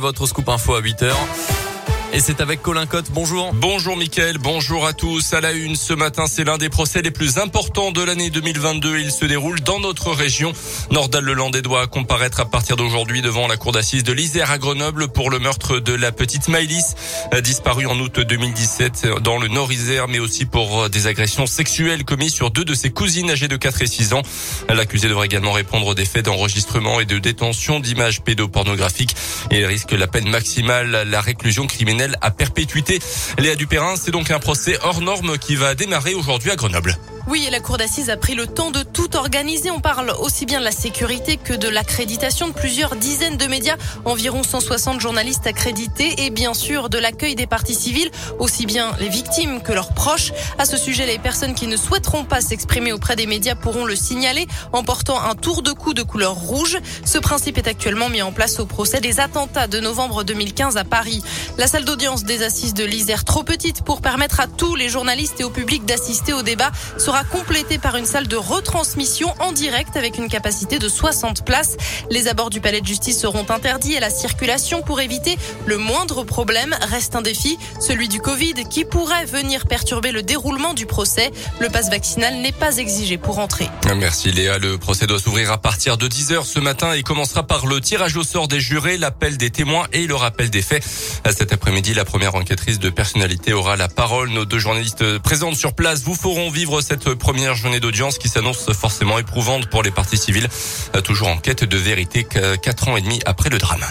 Votre scoop info à 8h. Et c'est avec Colin Cotte. Bonjour. Bonjour Mickaël, bonjour à tous. À la une, ce matin, c'est l'un des procès les plus importants de l'année 2022. Il se déroule dans notre région. Nordal Lelandais doit comparaître à partir d'aujourd'hui devant la cour d'assises de l'Isère à Grenoble pour le meurtre de la petite Maëlys, disparue en août 2017 dans le Nord-Isère, mais aussi pour des agressions sexuelles commises sur deux de ses cousines âgées de 4 et 6 ans. L'accusé devrait également répondre des faits d'enregistrement et de détention d'images pédopornographiques et risque la peine maximale, la réclusion criminelle à perpétuité. Léa Dupérin, c'est donc un procès hors norme qui va démarrer aujourd'hui à Grenoble. Oui, et la Cour d'assises a pris le temps de tout organiser. On parle aussi bien de la sécurité que de l'accréditation de plusieurs dizaines de médias, environ 160 journalistes accrédités et bien sûr de l'accueil des parties civiles, aussi bien les victimes que leurs proches. À ce sujet, les personnes qui ne souhaiteront pas s'exprimer auprès des médias pourront le signaler en portant un tour de cou de couleur rouge. Ce principe est actuellement mis en place au procès des attentats de novembre 2015 à Paris. La salle d'audience des assises de l'Isère, trop petite pour permettre à tous les journalistes et au public d'assister au débat, sera complété par une salle de retransmission en direct avec une capacité de 60 places. Les abords du palais de justice seront interdits et la circulation pour éviter le moindre problème reste un défi, celui du Covid qui pourrait venir perturber le déroulement du procès. Le passe vaccinal n'est pas exigé pour entrer. Merci Léa. Le procès doit s'ouvrir à partir de 10h ce matin et commencera par le tirage au sort des jurés, l'appel des témoins et le rappel des faits. Cet après-midi, la première enquêtrice de personnalité aura la parole. Nos deux journalistes présentes sur place vous feront vivre cette première journée d'audience qui s'annonce forcément éprouvante pour les parties civiles, euh, toujours en quête de vérité quatre ans et demi après le drame.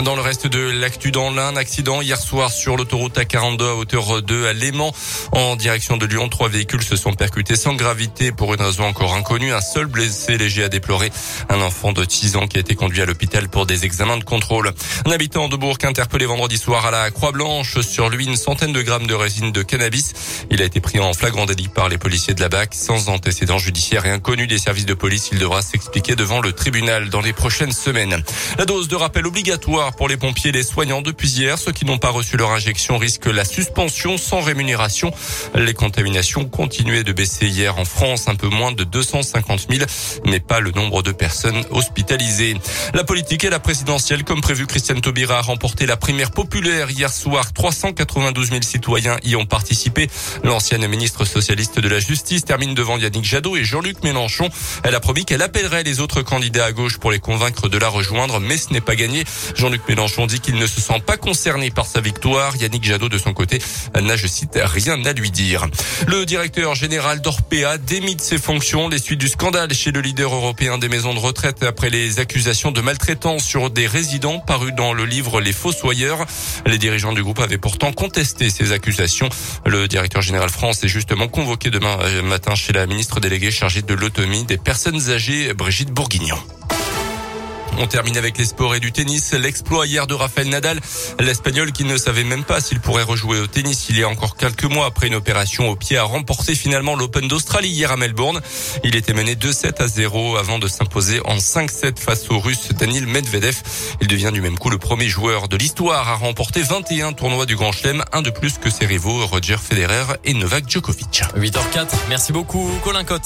Dans le reste de l'actu dans l'un, accident hier soir sur l'autoroute A42 à hauteur 2 à Léman. En direction de Lyon, trois véhicules se sont percutés sans gravité pour une raison encore inconnue. Un seul blessé léger a déploré. Un enfant de 6 ans qui a été conduit à l'hôpital pour des examens de contrôle. Un habitant de Bourg interpellé vendredi soir à la Croix-Blanche. Sur lui, une centaine de grammes de résine de cannabis. Il a été pris en flagrant délit par les policiers de la BAC. Sans antécédent judiciaire et inconnu des services de police, il devra s'expliquer devant le tribunal dans les prochaines semaines. La dose de rappel obligatoire pour les pompiers et les soignants depuis hier. Ceux qui n'ont pas reçu leur injection risquent la suspension sans rémunération. Les contaminations continuaient de baisser hier en France, un peu moins de 250 000, mais pas le nombre de personnes hospitalisées. La politique et la présidentielle, comme prévu, Christiane Taubira a remporté la primaire populaire hier soir. 392 000 citoyens y ont participé. L'ancienne ministre socialiste de la Justice termine devant Yannick Jadot et Jean-Luc Mélenchon. Elle a promis qu'elle appellerait les autres candidats à gauche pour les convaincre de la rejoindre, mais ce n'est pas gagné. Jean-Luc Mélenchon dit qu'il ne se sent pas concerné par sa victoire. Yannick Jadot, de son côté, n'a, je cite, rien à lui dire. Le directeur général d'Orpea démit de ses fonctions les suites du scandale chez le leader européen des maisons de retraite après les accusations de maltraitance sur des résidents parus dans le livre Les Fossoyeurs. Les dirigeants du groupe avaient pourtant contesté ces accusations. Le directeur général France est justement convoqué demain euh, matin chez la ministre déléguée chargée de l'autonomie des personnes âgées, Brigitte Bourguignon. On termine avec les sports et du tennis. L'exploit hier de Rafael Nadal, l'Espagnol qui ne savait même pas s'il pourrait rejouer au tennis il y a encore quelques mois après une opération au pied a remporté finalement l'Open d'Australie hier à Melbourne. Il était mené 2-7 à 0 avant de s'imposer en 5-7 face au Russe Danil Medvedev. Il devient du même coup le premier joueur de l'histoire à remporter 21 tournois du Grand Chelem, un de plus que ses rivaux Roger Federer et Novak Djokovic. 8h04. Merci beaucoup Colin Cotte.